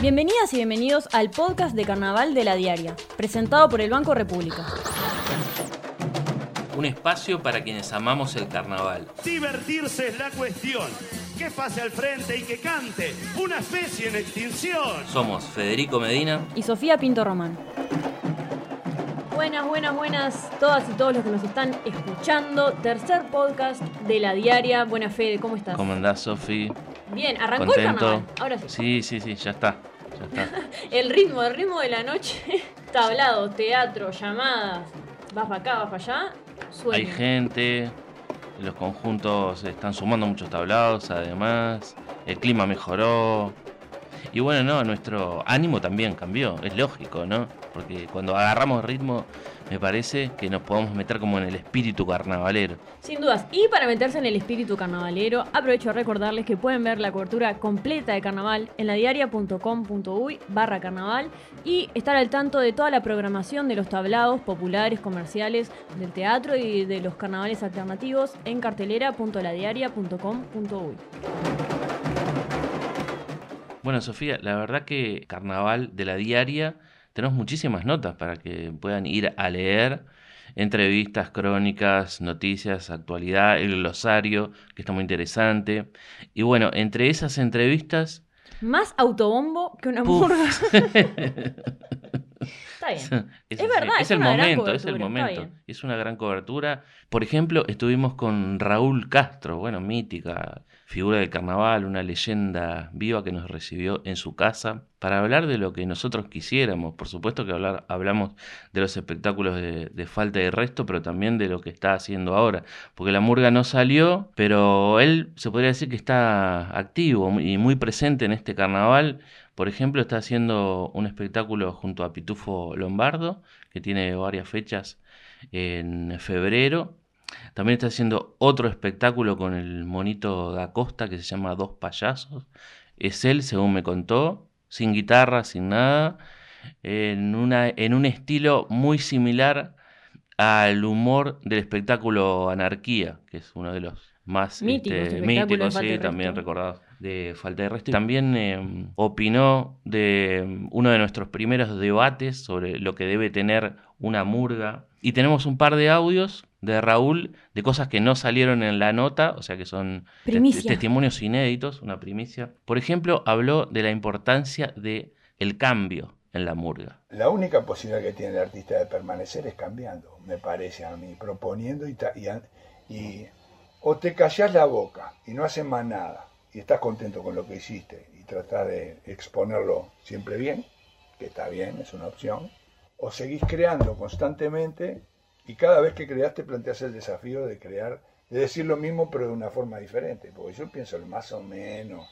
Bienvenidas y bienvenidos al podcast de Carnaval de la Diaria, presentado por el Banco República. Un espacio para quienes amamos el carnaval. Divertirse es la cuestión. Que pase al frente y que cante. Una especie en extinción. Somos Federico Medina y Sofía Pinto Román. Buenas, buenas, buenas todas y todos los que nos están escuchando. Tercer podcast de la diaria. Buena Fede, ¿cómo estás? ¿Cómo andás, Sofi? Bien, arrancó el carnaval. Ahora sí. Sí, sí, sí, ya está. El ritmo, el ritmo de la noche. Tablado, teatro, llamadas. Vas para acá, vas para allá. Hay gente, los conjuntos están sumando muchos tablados, además. El clima mejoró. Y bueno, no, nuestro ánimo también cambió, es lógico, ¿no? Porque cuando agarramos ritmo, me parece que nos podemos meter como en el espíritu carnavalero. Sin dudas, y para meterse en el espíritu carnavalero, aprovecho a recordarles que pueden ver la cobertura completa de carnaval en la diaria.com.uy barra carnaval y estar al tanto de toda la programación de los tablados populares, comerciales, del teatro y de los carnavales alternativos en cartelera.ladiaria.com.uy. Bueno, Sofía, la verdad que Carnaval de la Diaria tenemos muchísimas notas para que puedan ir a leer entrevistas, crónicas, noticias, actualidad, el glosario, que está muy interesante. Y bueno, entre esas entrevistas... Más autobombo que una murga. Está bien. Es, verdad, es, el momento, es el momento. Es una gran cobertura. Por ejemplo, estuvimos con Raúl Castro, bueno, mítica figura del carnaval, una leyenda viva que nos recibió en su casa, para hablar de lo que nosotros quisiéramos. Por supuesto que hablar, hablamos de los espectáculos de, de, falta de resto, pero también de lo que está haciendo ahora. Porque la murga no salió, pero él se podría decir que está activo y muy presente en este carnaval. Por ejemplo, está haciendo un espectáculo junto a Pitufo Lombardo, que tiene varias fechas en febrero también está haciendo otro espectáculo con el monito da Costa que se llama Dos Payasos. Es él, según me contó, sin guitarra, sin nada, en, una, en un estilo muy similar al humor del espectáculo Anarquía, que es uno de los más míticos, este, sí, también recordados de Falta de Resto. También em, opinó de em, uno de nuestros primeros debates sobre lo que debe tener una murga. Y tenemos un par de audios de Raúl de cosas que no salieron en la nota, o sea que son testimonios inéditos, una primicia. Por ejemplo, habló de la importancia de el cambio en la murga. La única posibilidad que tiene el artista de permanecer es cambiando, me parece a mí, proponiendo y, y o te callas la boca y no haces más nada y estás contento con lo que hiciste y tratas de exponerlo siempre bien, que está bien, es una opción, o seguís creando constantemente y cada vez que creaste planteas el desafío de crear, de decir lo mismo pero de una forma diferente, porque yo pienso más o menos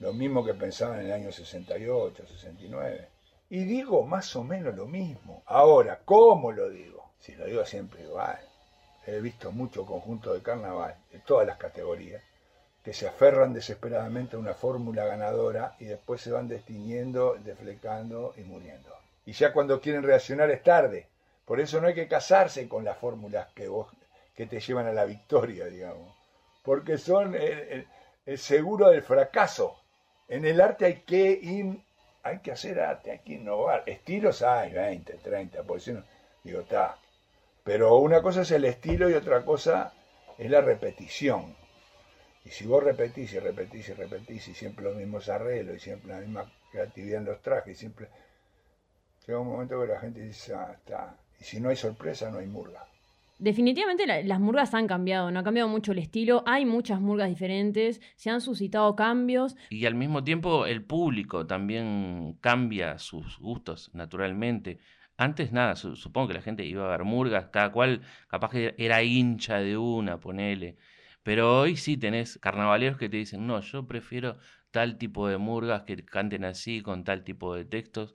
lo mismo que pensaba en el año 68, 69. Y digo más o menos lo mismo. Ahora, ¿cómo lo digo? Si lo digo siempre igual. He visto mucho conjunto de carnaval, de todas las categorías, que se aferran desesperadamente a una fórmula ganadora y después se van destiniendo, deflecando y muriendo. Y ya cuando quieren reaccionar es tarde. Por eso no hay que casarse con las fórmulas que, vos, que te llevan a la victoria, digamos. Porque son el, seguro del fracaso. En el arte hay que hay que hacer arte, hay que innovar. Estilos hay, 20, 30, por eso digo, está. Pero una cosa es el estilo y otra cosa es la repetición. Y si vos repetís y repetís y repetís y siempre los mismos arreglos y siempre la misma creatividad en los trajes, siempre llega un momento que la gente dice, ah, está, y si no hay sorpresa, no hay murga. Definitivamente las murgas han cambiado, no ha cambiado mucho el estilo, hay muchas murgas diferentes, se han suscitado cambios. Y al mismo tiempo el público también cambia sus gustos naturalmente. Antes nada, supongo que la gente iba a ver murgas, cada cual capaz que era hincha de una, ponele. Pero hoy sí tenés carnavaleros que te dicen, no, yo prefiero tal tipo de murgas que canten así, con tal tipo de textos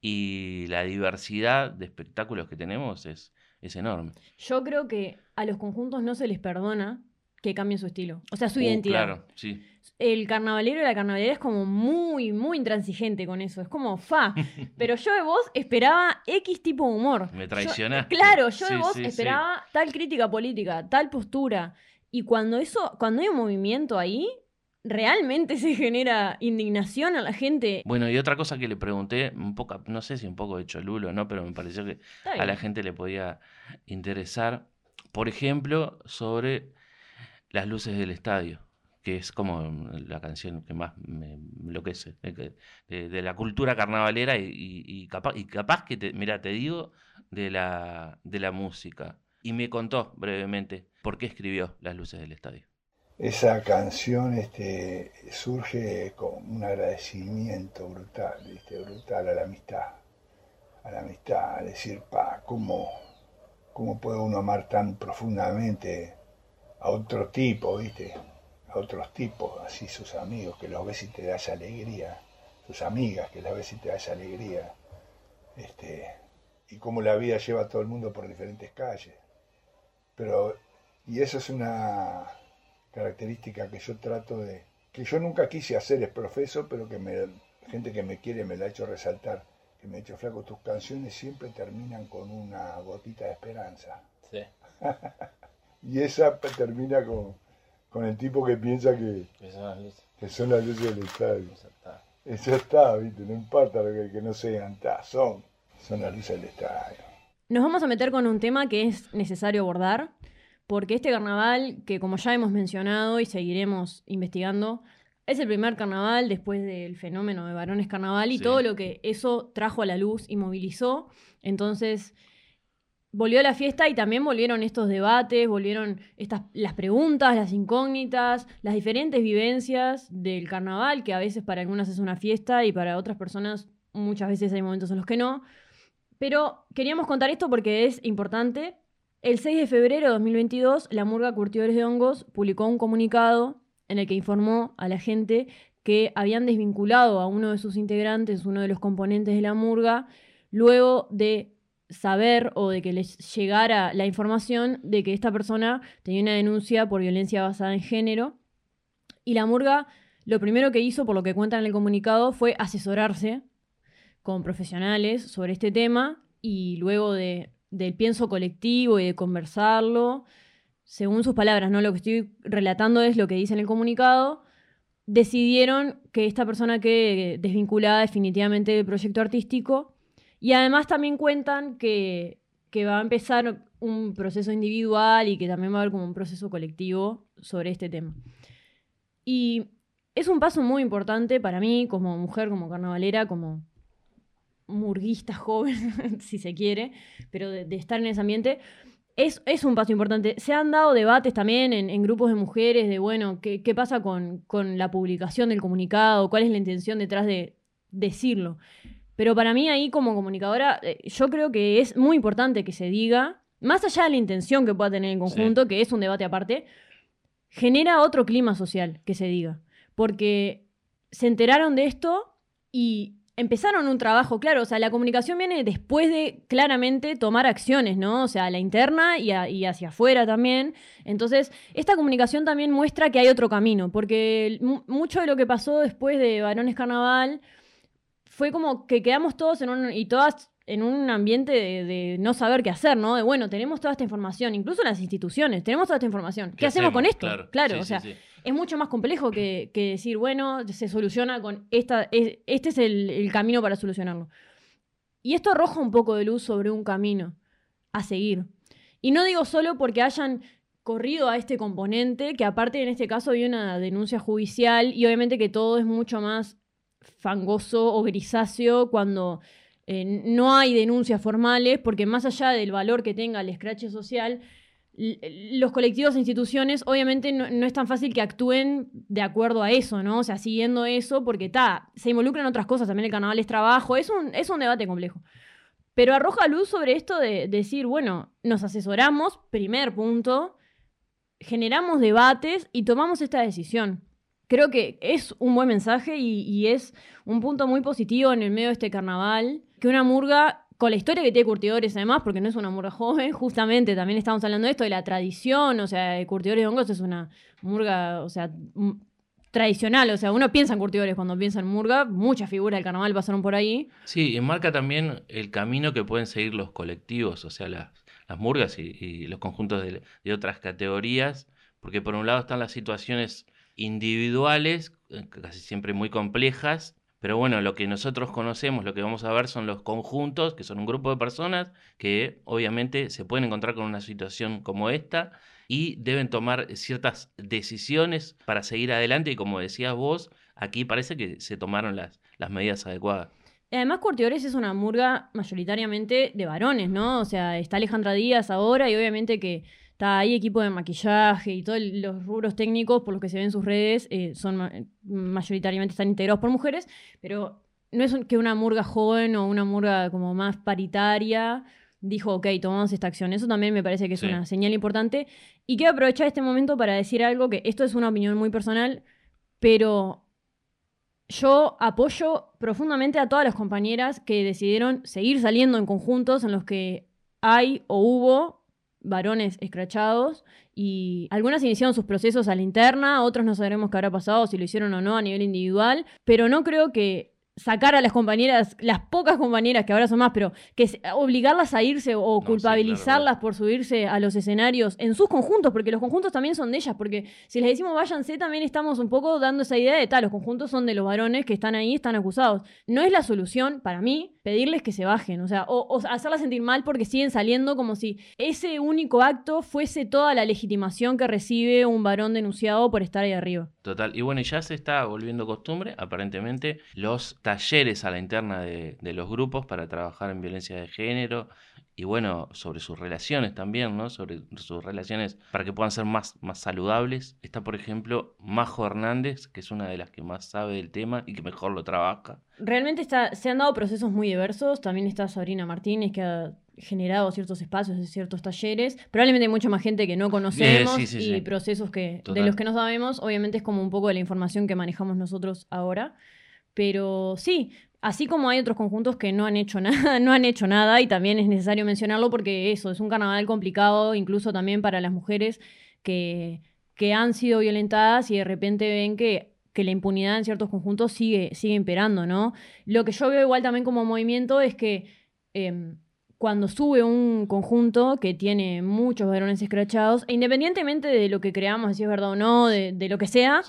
y la diversidad de espectáculos que tenemos es, es enorme. Yo creo que a los conjuntos no se les perdona que cambien su estilo, o sea, su uh, identidad. Claro, sí. El carnavalero y la carnavalera es como muy, muy intransigente con eso, es como fa. Pero yo de vos esperaba X tipo de humor. Me traicionaste. claro, yo de vos esperaba tal crítica política, tal postura. Y cuando eso, cuando hay un movimiento ahí, ¿realmente se genera indignación a la gente? Bueno, y otra cosa que le pregunté, un poco, no sé si un poco de cholulo, ¿no? Pero me pareció que a la gente le podía interesar, por ejemplo, sobre las luces del estadio que es como la canción que más me enloquece, de, la cultura carnavalera y, capaz, y capaz que, te, mira, te digo, de la, de la música. Y me contó brevemente por qué escribió Las Luces del Estadio. Esa canción este, surge con un agradecimiento brutal, ¿viste? brutal a la amistad, a la amistad, a decir, pa, ¿cómo, cómo puede uno amar tan profundamente a otro tipo, ¿viste? a otros tipos, así sus amigos, que los ves y te das alegría, sus amigas, que las ves y te das alegría, este, y cómo la vida lleva a todo el mundo por diferentes calles. Pero, y eso es una característica que yo trato de, que yo nunca quise hacer, es profeso, pero que me, gente que me quiere me la ha hecho resaltar, que me ha hecho flaco, tus canciones siempre terminan con una gotita de esperanza. Sí. y esa termina con con el tipo que piensa que, son, las luces. del estadio. Eso está. ¿viste? No importa lo que, no sean, son, son las luces del estadio. Nos vamos a meter con un tema que es necesario abordar, porque este carnaval, que como ya hemos mencionado y seguiremos investigando, es el primer carnaval después del fenómeno de varones carnaval y todo lo que eso trajo a la luz y movilizó. Entonces, volvió la fiesta y también volvieron estos debates, volvieron estas, las preguntas, las incógnitas, las diferentes vivencias del carnaval, que a veces para algunas es una fiesta y para otras personas muchas veces hay momentos en los que no. Pero queríamos contar esto porque es importante. El 6 de febrero de 2022, la Murga Curtidores de Hongos publicó un comunicado en el que informó a la gente que habían desvinculado a uno de sus integrantes, uno de los componentes de la Murga, luego de saber o de que les llegara la información de que esta persona tenía una denuncia por violencia basada en género. Y la murga lo primero que hizo, por lo que cuentan en el comunicado, fue asesorarse con profesionales sobre este tema y luego de, del pienso colectivo y de conversarlo, según sus palabras, no lo que estoy relatando es lo que dice en el comunicado, decidieron que esta persona quede desvinculada definitivamente del proyecto artístico y además también cuentan que, va a empezar un proceso individual y que también va a haber como un proceso colectivo sobre este tema. Y es un paso muy importante para mí como mujer, como carnavalera, como murguista joven, si se quiere, pero de, estar en ese ambiente. Es, un paso importante. Se han dado debates también en, grupos de mujeres de, bueno, ¿qué, qué pasa con, con, la publicación del comunicado? ¿Cuál es la intención detrás de decirlo? Pero para mí ahí como comunicadora, eh, yo creo que es muy importante que se diga, más allá de la intención que pueda tener el conjunto, que es un debate aparte, genera otro clima social que se diga. Porque se enteraron de esto y empezaron un trabajo, claro, o sea, la comunicación viene después de claramente tomar acciones, ¿no? O sea, la interna y, y, hacia afuera también. Entonces, esta comunicación también muestra que hay otro camino, porque mucho de lo que pasó después de Varones Carnaval fue como que quedamos todos en un, y todas en un ambiente de, no saber qué hacer, ¿no? De bueno, tenemos toda esta información, incluso las instituciones, tenemos toda esta información. ¿Qué, hacemos, con esto? Claro, o sea, es mucho más complejo que, decir, bueno, se soluciona con esta, este es el, el camino para solucionarlo. Y esto arroja un poco de luz sobre un camino a seguir. Y no digo solo porque hayan corrido a este componente, que aparte en este caso había una denuncia judicial y obviamente que todo es mucho más fangoso o grisáceo cuando eh, no hay denuncias formales, porque más allá del valor que tenga el escrache social, los colectivos e instituciones obviamente no, es tan fácil que actúen de acuerdo a eso, ¿no? O sea, siguiendo eso, porque está, se involucran otras cosas, también el carnaval es trabajo, es un, es un debate complejo. Pero arroja luz sobre esto de decir, bueno, nos asesoramos, primer punto, generamos debates y tomamos esta decisión creo que es un buen mensaje y, es un punto muy positivo en el medio de este carnaval, que una murga con la historia que tiene Curtidores además, porque no es una murga joven, justamente también estamos hablando de esto, de la tradición, o sea, Curtidores de Hongos es una murga, o sea, tradicional, o sea, uno piensa en Curtidores cuando piensa en murga, muchas figuras del carnaval pasaron por ahí. Sí, y marca también el camino que pueden seguir los colectivos, o sea, las, murgas y, los conjuntos de, de otras categorías, porque por un lado están las situaciones individuales, eh, casi siempre muy complejas, pero bueno, lo que nosotros conocemos, lo que vamos a ver son los conjuntos, que son un grupo de personas que obviamente se pueden encontrar con una situación como esta y deben tomar ciertas decisiones para seguir adelante y como decías vos, aquí parece que se tomaron las, las medidas adecuadas. Además, Curtiores es una murga mayoritariamente de varones, ¿no? O sea, está Alejandra Díaz ahora y obviamente que está ahí equipo de maquillaje y todos los rubros técnicos por los que se ven en sus redes eh, son mayoritariamente están integrados por mujeres, pero no es que una murga joven o una murga como más paritaria dijo, ok, tomamos esta acción. Eso también me parece que es una señal importante. Y quiero aprovechar este momento para decir algo que esto es una opinión muy personal, pero yo apoyo profundamente a todas las compañeras que decidieron seguir saliendo en conjuntos en los que hay o hubo varones escrachados y algunas iniciaron sus procesos a la interna, otros no sabremos qué habrá pasado, si lo hicieron o no a nivel individual, pero no creo que sacar a las compañeras, las pocas compañeras que ahora son más, pero que obligarlas a irse o culpabilizarlas por subirse a los escenarios en sus conjuntos, porque los conjuntos también son de ellas, porque si les decimos váyanse, también estamos un poco dando esa idea de tal, los conjuntos son de los varones que están ahí, están acusados. No es la solución, para mí, pedirles que se bajen, o sea, o, o hacerlas sentir mal porque siguen saliendo como si ese único acto fuese toda la legitimación que recibe un varón denunciado por estar ahí arriba. Total, y bueno, ya se está volviendo costumbre, aparentemente, los talleres a la interna de, los grupos para trabajar en violencia de género y bueno, sobre sus relaciones también, ¿no? Sobre sus relaciones para que puedan ser más, más saludables. Está, por ejemplo, Majo Hernández, que es una de las que más sabe del tema y que mejor lo trabaja. Realmente está, se han dado procesos muy diversos. También está Sabrina Martínez, que ha generado ciertos espacios, ciertos talleres. Probablemente hay mucha más gente que no conocemos eh, y procesos que de los que no sabemos. Obviamente es como un poco de la información que manejamos nosotros ahora. Pero sí, así como hay otros conjuntos que no han hecho nada, no han hecho nada y también es necesario mencionarlo porque eso es un carnaval complicado, incluso también para las mujeres que, que han sido violentadas y de repente ven que que la impunidad en ciertos conjuntos sigue, sigue imperando, ¿no? Lo que yo veo igual también como movimiento es que em, cuando sube un conjunto que tiene muchos varones escrachados, e independientemente de lo que creamos, si es verdad o no, de, lo que sea,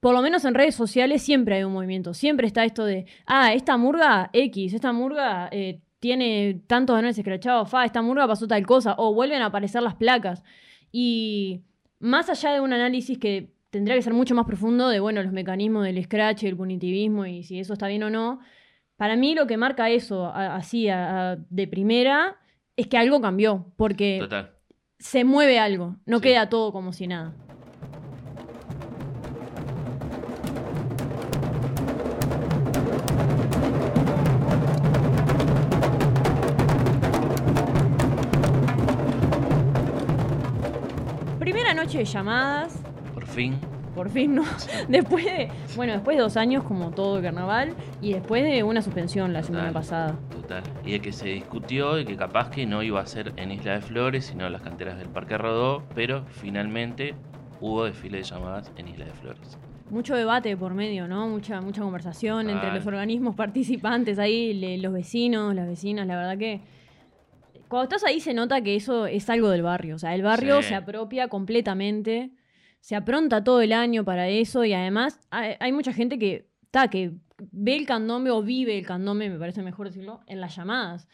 por lo menos en redes sociales siempre hay un movimiento. Siempre está esto de, ah, esta murga X, esta murga eh, tiene tantos varones escrachados, fa, esta murga pasó tal cosa, o vuelven a aparecer las placas. Y más allá de un análisis que tendría que ser mucho más profundo de, bueno, los mecanismos del scratch, el punitivismo y si eso está bien o no, para mí lo que marca eso, así, de primera, es que algo cambió, porque se mueve algo, no queda todo como si nada. Noche de llamadas. Por fin por fin, ¿no? Después de, bueno, después de dos años como todo el carnaval y después de una suspensión la semana pasada. Total. Y de que se discutió y que capaz que no iba a ser en Isla de Flores, sino en las canteras del Parque Rodó, pero finalmente hubo desfile de llamadas en Isla de Flores. Mucho debate por medio, ¿no? Mucha, mucha conversación entre los organismos participantes ahí, los vecinos, las vecinas, la verdad que cuando estás ahí se nota que eso es algo del barrio. O sea, el barrio se apropia completamente se apronta todo el año para eso y además hay, mucha gente que, está que ve el candombe o vive el candombe, me parece mejor decirlo, en las llamadas.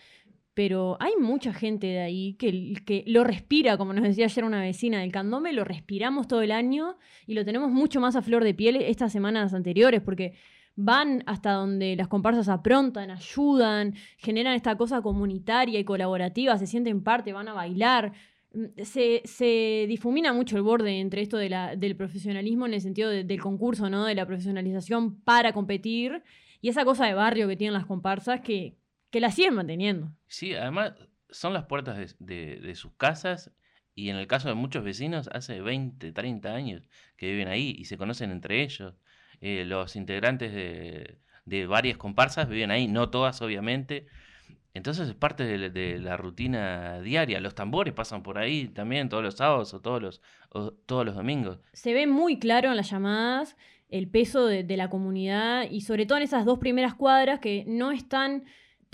Pero hay mucha gente de ahí que, que lo respira, como nos decía ayer una vecina del candombe, lo respiramos todo el año y lo tenemos mucho más a flor de piel estas semanas anteriores, porque van hasta donde las comparsas aprontan, ayudan, generan esta cosa comunitaria y colaborativa, se sienten parte, van a bailar. Mm, se, difumina mucho el borde entre esto de del profesionalismo en el sentido del concurso, ¿no? De la profesionalización para competir y esa cosa de barrio que tienen las comparsas que, que la siguen manteniendo. Sí, además son las puertas de, sus casas y en el caso de muchos vecinos hace 20, 30 años que viven ahí y se conocen entre ellos. Eh, los integrantes de, varias comparsas viven ahí, no todas obviamente, entonces es parte de, la rutina diaria. Los tambores pasan por ahí también todos los sábados o todos los, todos los domingos. Se ve muy claro en las llamadas el peso de, la comunidad y sobre todo en esas dos primeras cuadras que no están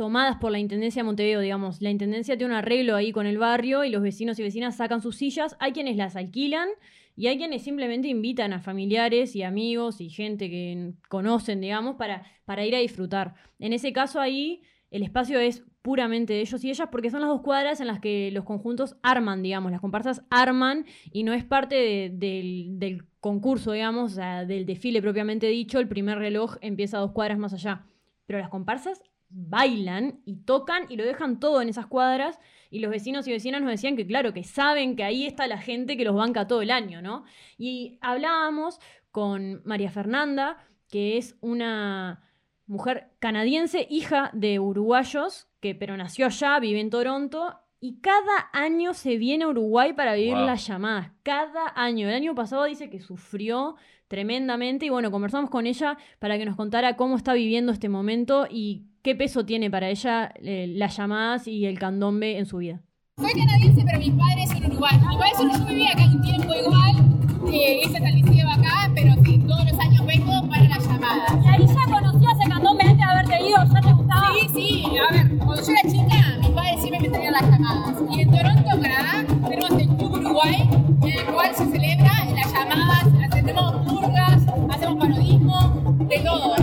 tomadas por la Intendencia de Montevideo, digamos. La Intendencia tiene un arreglo ahí con el barrio y los vecinos y vecinas sacan sus sillas. Hay quienes las alquilan y hay quienes simplemente invitan a familiares y amigos y gente que conocen, digamos, para, para ir a disfrutar. En ese caso ahí el espacio es puramente de ellos y ellas porque son las dos cuadras en las que los conjuntos arman, digamos, las comparsas arman y no es parte del, concurso, digamos, o sea, del desfile propiamente dicho, el primer reloj empieza dos cuadras más allá. Pero las comparsas bailan y tocan y lo dejan todo en esas cuadras y los vecinos y vecinas nos decían que claro, que saben que ahí está la gente que los banca todo el año, ¿no? Y hablábamos con María Fernanda, que es una mujer canadiense, hija de uruguayos, que pero nació allá, vive en Toronto y cada año se viene a Uruguay para vivir las llamadas. Cada año. El año pasado dice que sufrió tremendamente y bueno, conversamos con ella para que nos contara cómo está viviendo este momento y qué peso tiene para ella eh, las llamadas y el candombe en su vida. Soy canadiense, pero mis padres son uruguayos. Mi padre solo yo vivía acá un tiempo igual, eh, hice el liceo acá, pero sí, todos los años vengo para las llamadas. ¿Y ahí ya conocías el candombe antes de haberte ido? ¿Ya te gustaba? Sí, sí, a ver, cuando yo era chica, mis padres siempre me traían las llamadas. Y en Toronto, Canadá, tenemos el Club Uruguay, en el cual se celebra las llamadas, hacemos purgas, hacemos parodismo, de todo.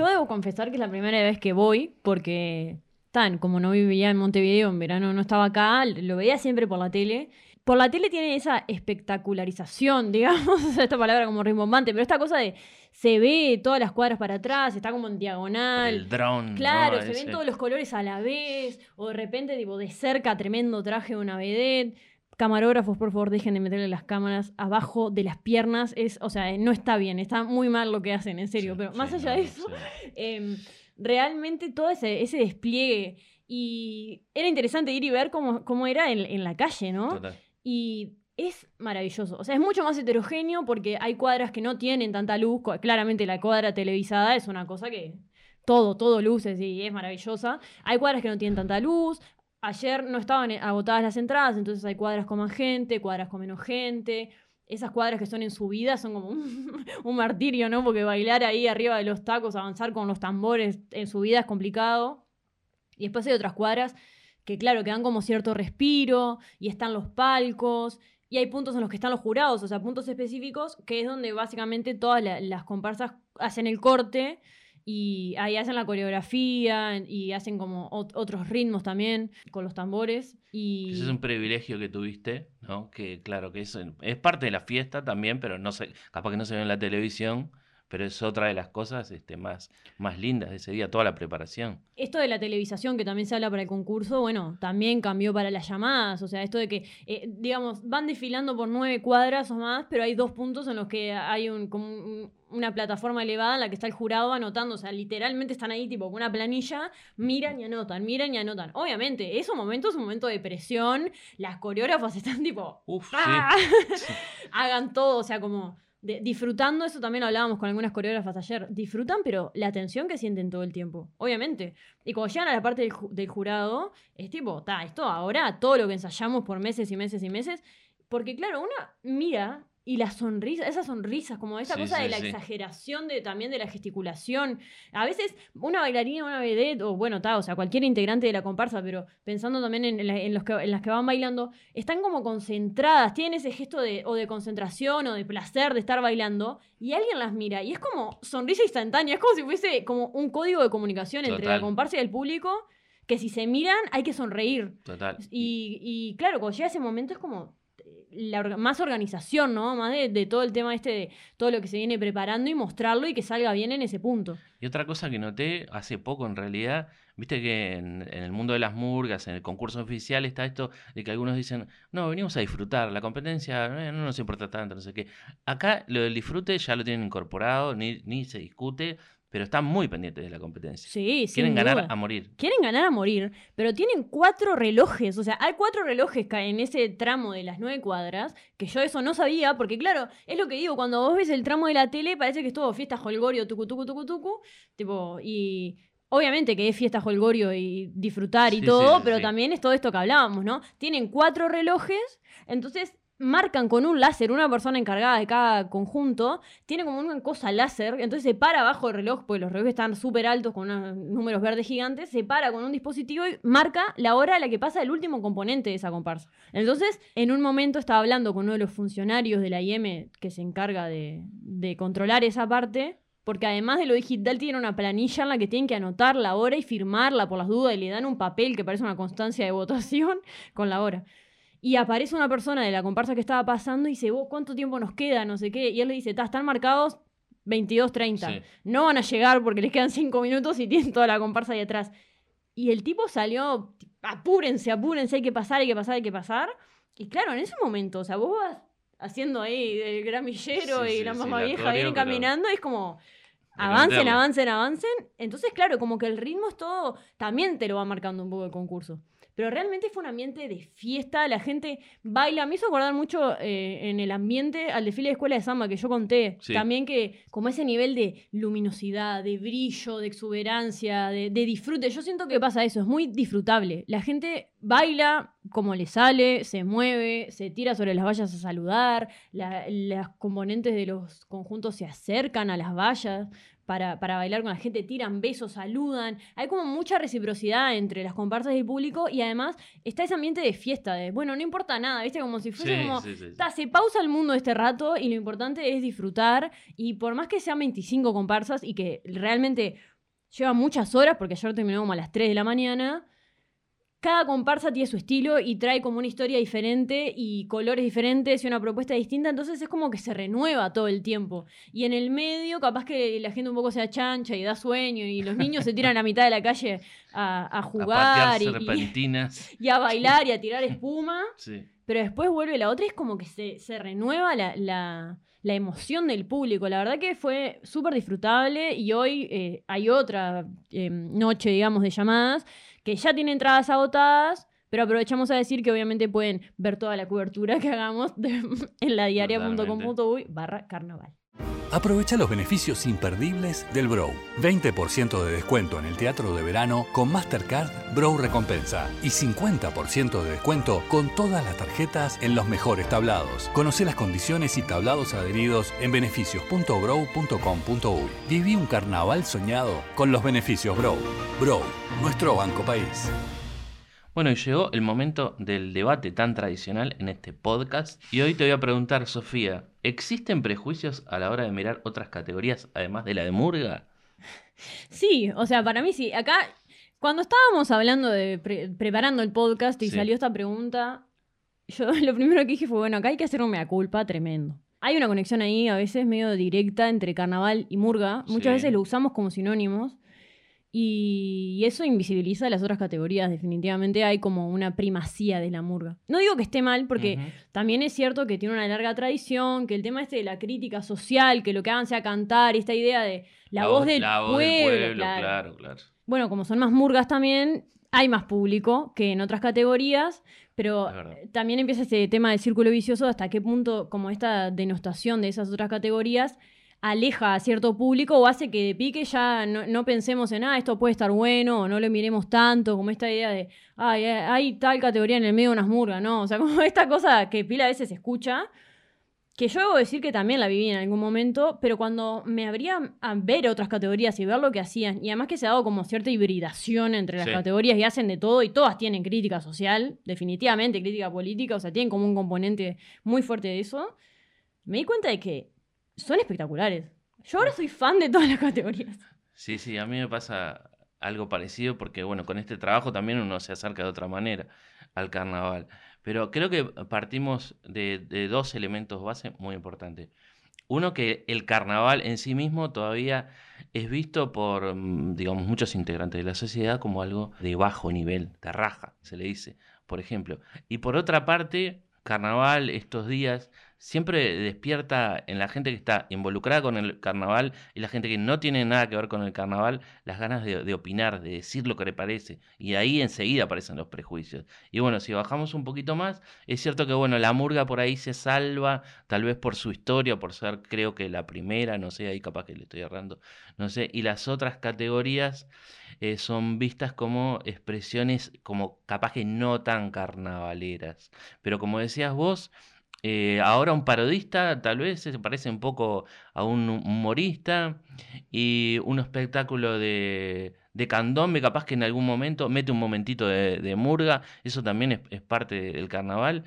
Yo debo confesar que es la primera vez que voy, porque tan, como no vivía en Montevideo, en verano no estaba acá, lo veía siempre por la tele. Por la tele tiene esa espectacularización, digamos, esta palabra como rimbombante, pero esta cosa de se ve todas las cuadras para atrás, está como en diagonal. El dron. Claro, se ven todos los colores a la vez, o de repente, tipo, de cerca, tremendo traje de una vedette. Camarógrafos, por favor, dejen de meterle las cámaras abajo de las piernas. Es, o sea, no está bien, está muy mal lo que hacen, en serio. pero más allá de eso, em, realmente todo ese, ese despliegue. Y era interesante ir y ver cómo, cómo era en, la calle, ¿no? Y es maravilloso. O sea, es mucho más heterogéneo porque hay cuadras que no tienen tanta luz. Claramente la cuadra televisada es una cosa que todo, todo luces y es maravillosa. Hay cuadras que no tienen tanta luz. Ayer no estaban agotadas las entradas, entonces hay cuadras con más gente, cuadras con menos gente esas cuadras que son en subida son como un, martirio, ¿no? Porque bailar ahí arriba de los tacos, avanzar con los tambores en subida es complicado. Y después hay otras cuadras que, claro, que dan como cierto respiro y están los palcos. Y hay puntos en los que están los jurados, o sea, puntos específicos, que es donde básicamente todas las comparsas hacen el corte y ahí hacen la coreografía y hacen como otros ritmos también con los tambores. Y... Ese es un privilegio que tuviste, ¿no? Que claro, que es, es parte de la fiesta también, pero no sé, capaz que no se ve en la televisión, pero es otra de las cosas este, más, más lindas de ese día, toda la preparación. Esto de la televisación que también se habla para el concurso, bueno, también cambió para las llamadas, o sea, esto de que, eh, digamos, van desfilando por nueve cuadras o más, pero hay dos puntos en los que hay un, como una plataforma elevada en la que está el jurado anotando, o sea, literalmente están ahí tipo con una planilla, miran y anotan, miran y anotan. Obviamente, esos momentos es un momento de presión, las coreógrafas están tipo, Uf, ¡ah! hagan todo, o sea, como disfrutando, eso también hablábamos con algunas coreógrafas ayer, disfrutan, pero la tensión que sienten todo el tiempo, obviamente. Y cuando llegan a la parte del, del jurado, es tipo, está, esto ahora, todo lo que ensayamos por meses y meses y meses, porque claro, una mira y la sonrisa, esas sonrisas, como esa cosa de la exageración de, también de la gesticulación. A veces una bailarina, una vedette, o bueno, ta, o sea, cualquier integrante de la comparsa, pero pensando también en, los que, en las que van bailando, están como concentradas, tienen ese gesto de, o de concentración o de placer de estar bailando, y alguien las mira, y es como sonrisa instantánea, es como si fuese como un código de comunicación entre la comparsa y el público, que si se miran hay que sonreír. Total. Y, y claro, cuando llega ese momento es como más organización, ¿no? Más de, todo el tema este de todo lo que se viene preparando y mostrarlo y que salga bien en ese punto. Y otra cosa que noté hace poco en realidad, viste que en, el mundo de las murgas, en el concurso oficial está esto de que algunos dicen, no, venimos a disfrutar, la competencia eh, no nos importa tanto, no sé qué. Acá lo del disfrute ya lo tienen incorporado, ni, ni se discute, pero están muy pendientes de la competencia. Sí, sí. Quieren ganar a morir. Quieren ganar a morir, pero tienen cuatro relojes. O sea, hay cuatro relojes en ese tramo de las nueve cuadras, que yo eso no sabía, porque claro, es lo que digo, cuando vos ves el tramo de la tele, parece que es todo fiesta holgorio, tucu, tucu, tucu, tucu. Tipo, y Obviamente que es fiesta holgorio y disfrutar y todo, pero también es todo esto que hablábamos, ¿no? Tienen cuatro relojes, entonces marcan con un láser, una persona encargada de cada conjunto, tiene como una cosa láser, entonces se para abajo del reloj, porque los relojes están súper altos con unos números verdes gigantes, se para con un dispositivo y marca la hora a la que pasa el último componente de esa comparsa. Entonces, en un momento estaba hablando con uno de los funcionarios de la IM que se encarga de, de controlar esa parte, porque además de lo digital tiene una planilla en la que tienen que anotar la hora y firmarla por las dudas y le dan un papel que parece una constancia de votación con la hora. Y aparece una persona de la comparsa que estaba pasando y dice, vos, ¿cuánto tiempo nos queda? No sé qué. Y él le dice, están marcados 22.30. No van a llegar porque les quedan 5 minutos y tienen toda la comparsa ahí atrás. Y el tipo salió, apúrense, apúrense, hay que pasar, hay que pasar, hay que pasar. Y claro, en ese momento, o sea, vos vas haciendo ahí el gramillero y la mamá vieja vienen caminando y es como, avancen, avancen, avancen. Entonces, claro, como que el ritmo es todo, también te lo va marcando un poco el concurso pero realmente fue un ambiente de fiesta, la gente baila, me hizo acordar mucho eh, en el ambiente al desfile de escuela de samba que yo conté, también que como ese nivel de luminosidad, de brillo, de exuberancia, de, disfrute, yo siento que pasa eso, es muy disfrutable, la gente baila como le sale, se mueve, se tira sobre las vallas a saludar, las componentes de los conjuntos se acercan a las vallas, para, bailar con la gente, tiran besos, saludan. Hay como mucha reciprocidad entre las comparsas y el público y además está ese ambiente de fiesta, de bueno, no importa nada, ¿viste? Como si fuese como. se pausa el mundo este rato y lo importante es disfrutar. Y por más que sean 25 comparsas y que realmente lleva muchas horas, porque ayer terminó como a las 3 de la mañana cada comparsa tiene su estilo y trae como una historia diferente y colores diferentes y una propuesta distinta, entonces es como que se renueva todo el tiempo. Y en el medio, capaz que la gente un poco se achancha y da sueño y los niños se tiran a mitad de la calle a, jugar y, y, a bailar y a tirar espuma. Pero después vuelve la otra y es como que se, renueva la, emoción del público. La verdad que fue súper disfrutable y hoy eh, hay otra eh, noche, digamos, de llamadas que ya tiene entradas agotadas, pero aprovechamos a decir que obviamente pueden ver toda la cobertura que hagamos en la diaria.com.uy barra carnaval. Aprovecha los beneficios imperdibles del Brow. 20% de descuento en el teatro de verano con Mastercard Brow Recompensa y 50% de descuento con todas las tarjetas en los mejores tablados. Conoce las condiciones y tablados adheridos en beneficios.brow.com.uy. Viví un carnaval soñado con los beneficios Brow. Brow, nuestro banco país. Bueno, y llegó el momento del debate tan tradicional en este podcast. Y hoy te voy a preguntar, Sofía, ¿existen prejuicios a la hora de mirar otras categorías además de la de Murga? Sí, o sea, para mí sí. Acá, cuando estábamos hablando de preparando el podcast y salió esta pregunta, yo lo primero que dije fue, bueno, acá hay que hacer un mea culpa tremendo. Hay una conexión ahí, a veces medio directa, entre carnaval y murga. Muchas veces lo usamos como sinónimos. Y eso invisibiliza las otras categorías. Definitivamente hay como una primacía de la murga. No digo que esté mal, porque también es cierto que tiene una larga tradición, que el tema este de la crítica social, que lo que hagan sea cantar, esta idea de la, voz, del, pueblo, claro. claro, Bueno, como son más murgas también, hay más público que en otras categorías, pero también empieza este tema del círculo vicioso hasta qué punto como esta denostación de esas otras categorías aleja a cierto público o hace que de pique ya no, pensemos en, ah, esto puede estar bueno o no lo miremos tanto, como esta idea de, ay, eh, hay tal categoría en el medio de unas murgas, ¿no? O sea, como esta cosa que pila a veces escucha, que yo debo decir que también la viví en algún momento, pero cuando me abría a ver otras categorías y ver lo que hacían, y además que se ha dado como cierta hibridación entre las categorías y hacen de todo, y todas tienen crítica social, definitivamente crítica política, o sea, tienen como un componente muy fuerte de eso, me di cuenta de que son espectaculares. Yo ahora soy fan de todas las categorías. Sí, sí, a mí me pasa algo parecido porque, bueno, con este trabajo también uno se acerca de otra manera al carnaval. Pero creo que partimos de, de dos elementos base muy importantes. Uno, que el carnaval en sí mismo todavía es visto por, mm, digamos, muchos integrantes de la sociedad como algo de bajo nivel, de raja, se le dice, por ejemplo. Y por otra parte, carnaval estos días siempre despierta en la gente que está involucrada con el carnaval y la gente que no tiene nada que ver con el carnaval las ganas de, opinar, de decir lo que le parece. Y ahí enseguida aparecen los prejuicios. Y bueno, si bajamos un poquito más, es cierto que bueno, la murga por ahí se salva, tal vez por su historia, por ser creo que la primera, no sé, ahí capaz que le estoy errando, no sé. Y las otras categorías eh, son vistas como expresiones como capaz que no tan carnavaleras. Pero como decías vos, Eh, ahora un parodista tal vez se parece un poco a un humorista y un espectáculo de, de candombe, capaz que en algún momento mete un momentito de, murga, eso también es, parte del carnaval.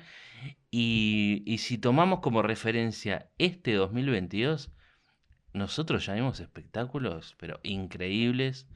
Y, y, si tomamos como referencia este 2022, nosotros ya vimos espectáculos, pero increíbles,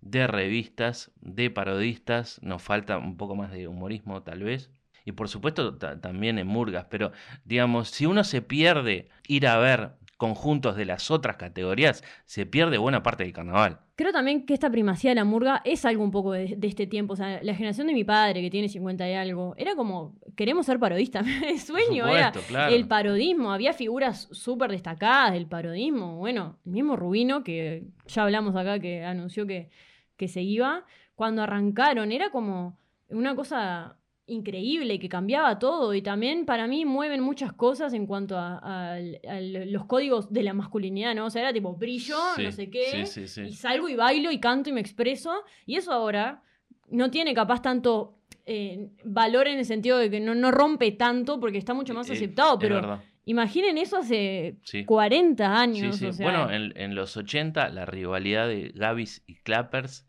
de revistas, de parodistas, nos falta un poco más de humorismo tal vez y por supuesto también en Murgas, pero digamos, si uno se pierde ir a ver conjuntos de las otras categorías, se pierde buena parte del carnaval. Creo también que esta primacía de la murga es algo un poco de, este tiempo. O sea, la generación de mi padre, que tiene 50 y algo, era como, queremos ser parodistas. El sueño era el parodismo. Había figuras súper destacadas del parodismo. Bueno, el mismo Rubino, que ya hablamos acá, que anunció que, que se iba, cuando arrancaron era como una cosa increíble que cambiaba todo y también para mí mueven muchas cosas en cuanto a, los códigos de la masculinidad, ¿no? O sea, era tipo brillo, no sé qué, y salgo y bailo y canto y me expreso y eso ahora no tiene capaz tanto eh, valor en el sentido de que no, rompe tanto porque está mucho más eh, aceptado, pero... Imaginen eso hace 40 años. bueno, en, en, los 80 la rivalidad de Gavis y Clappers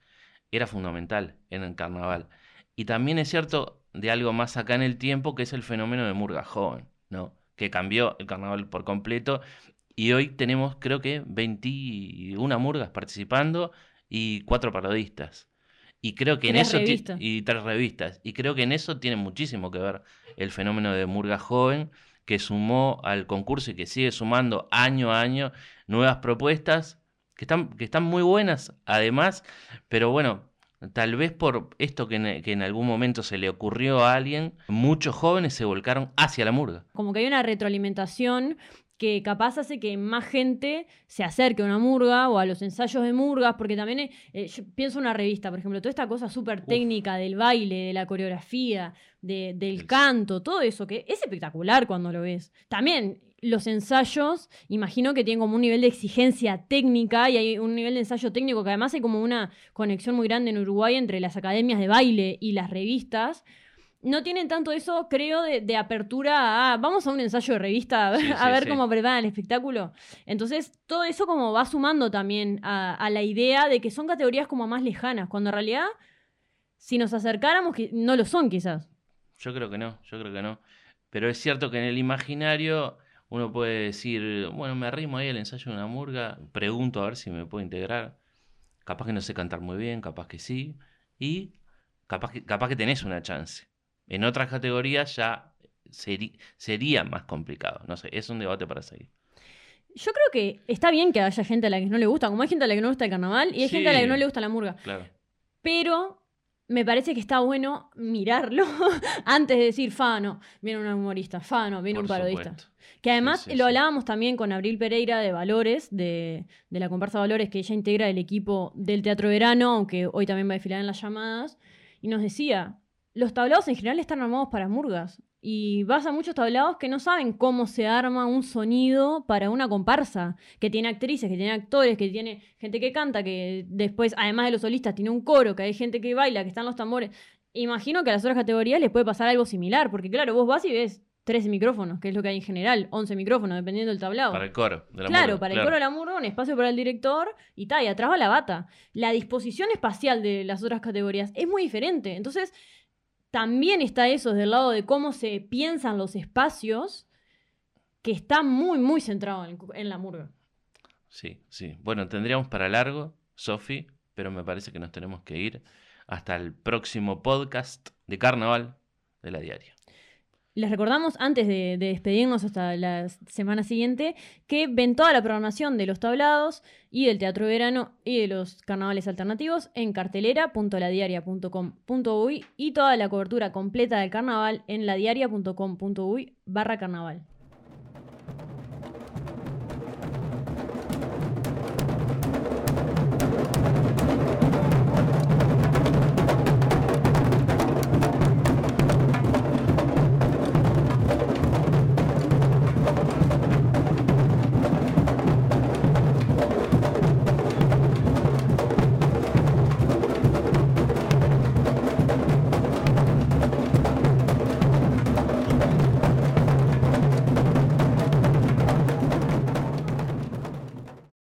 era fundamental en el carnaval. Y también es cierto, de algo más acá en el tiempo, que es el fenómeno de Murga Joven, ¿no? Que cambió el carnaval por completo. Y hoy tenemos, creo que, 21 murgas participando y cuatro parodistas. Y creo que en eso y tres revistas. Y creo que en eso tiene muchísimo que ver el fenómeno de Murga Joven, que sumó al concurso y que sigue sumando año a año nuevas propuestas que están, que están muy buenas, además, pero bueno, Tal vez por esto que en, algún momento se le ocurrió a alguien, muchos jóvenes se volcaron hacia la murga. Como que hay una retroalimentación que capaz hace que más gente se acerque a una murga o a los ensayos de murgas, porque también eh, eh, yo pienso en una revista, por ejemplo, toda esta cosa súper técnica del baile, de la coreografía, del canto, todo eso, que es espectacular cuando lo ves. También los ensayos, imagino que tienen como un nivel de exigencia técnica y hay un nivel de ensayo técnico que además hay como una conexión muy grande en Uruguay entre las academias de baile y las revistas. No tienen tanto eso, creo, de, apertura a vamos a un ensayo de revista a ver, cómo preparan el espectáculo. Entonces, todo eso como va sumando también a, a, la idea de que son categorías como más lejanas, cuando en realidad, si nos acercáramos, no lo son quizás. Yo creo que no, yo creo que no. Pero es cierto que en el imaginario uno puede decir, bueno, me arrimo ahí al ensayo de una murga, pregunto a ver si me puedo integrar. Capaz que no sé cantar muy bien, capaz que sí. Y capaz que, capaz que tenés una chance. En otras categorías ya sería más complicado. No sé, es un debate para seguir. Yo creo que está bien que haya gente a la que no le gusta, como hay gente a la que no le gusta el carnaval y hay gente a la que no le gusta la murga. Claro. Pero me parece que está bueno mirarlo antes de decir, Fano, viene un humorista, Fano, viene un parodista. Que además lo hablábamos también con Abril Pereira de Valores, de, de, la comparsa Valores, que ella integra el equipo del Teatro Verano, aunque hoy también va a desfilar en las llamadas, y nos decía, los tablados en general están armados para murgas. Y vas a muchos tablados que no saben cómo se arma un sonido para una comparsa, que tiene actrices, que tiene actores, que tiene gente que canta, que después, además de los solistas, tiene un coro, que hay gente que baila, que están los tambores. Imagino que a las otras categorías les puede pasar algo similar, porque claro, vos vas y ves 13 micrófonos, que es lo que hay en general, 11 micrófonos, dependiendo del tablado. Para el coro. De la claro, para el coro de la murga, un espacio para el director y tal, y atrás va la bata. La disposición espacial de las otras categorías es muy diferente. Entonces, también está eso del lado de cómo se piensan los espacios, que está muy, muy centrado en, la murga. Sí, sí. Bueno, tendríamos para largo, Sofi, pero me parece que nos tenemos que ir hasta el próximo podcast de Carnaval de la Diaria. Les recordamos, antes de, despedirnos hasta la semana siguiente, que ven toda la programación de los tablados y del Teatro Verano y de los carnavales alternativos en cartelera.ladiaria.com.uy y toda la cobertura completa del carnaval en ladiaria.com.uy barra carnaval.